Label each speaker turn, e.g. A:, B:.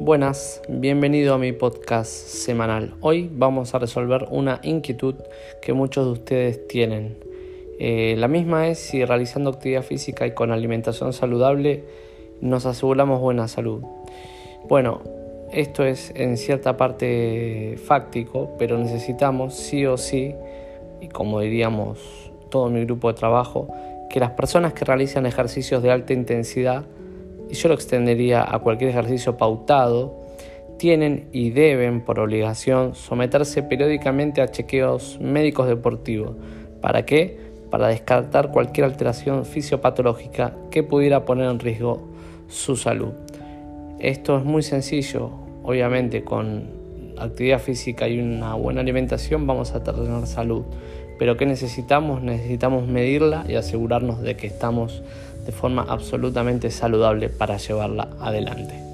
A: Buenas, bienvenido a mi podcast semanal. Hoy vamos a resolver una inquietud que muchos de ustedes tienen. Eh, la misma es si realizando actividad física y con alimentación saludable nos aseguramos buena salud. Bueno, esto es en cierta parte fáctico, pero necesitamos sí o sí, y como diríamos todo mi grupo de trabajo, que las personas que realizan ejercicios de alta intensidad y yo lo extendería a cualquier ejercicio pautado, tienen y deben por obligación someterse periódicamente a chequeos médicos deportivos. ¿Para qué? Para descartar cualquier alteración fisiopatológica que pudiera poner en riesgo su salud. Esto es muy sencillo, obviamente con actividad física y una buena alimentación vamos a tener salud. Pero ¿qué necesitamos? Necesitamos medirla y asegurarnos de que estamos de forma absolutamente saludable para llevarla adelante.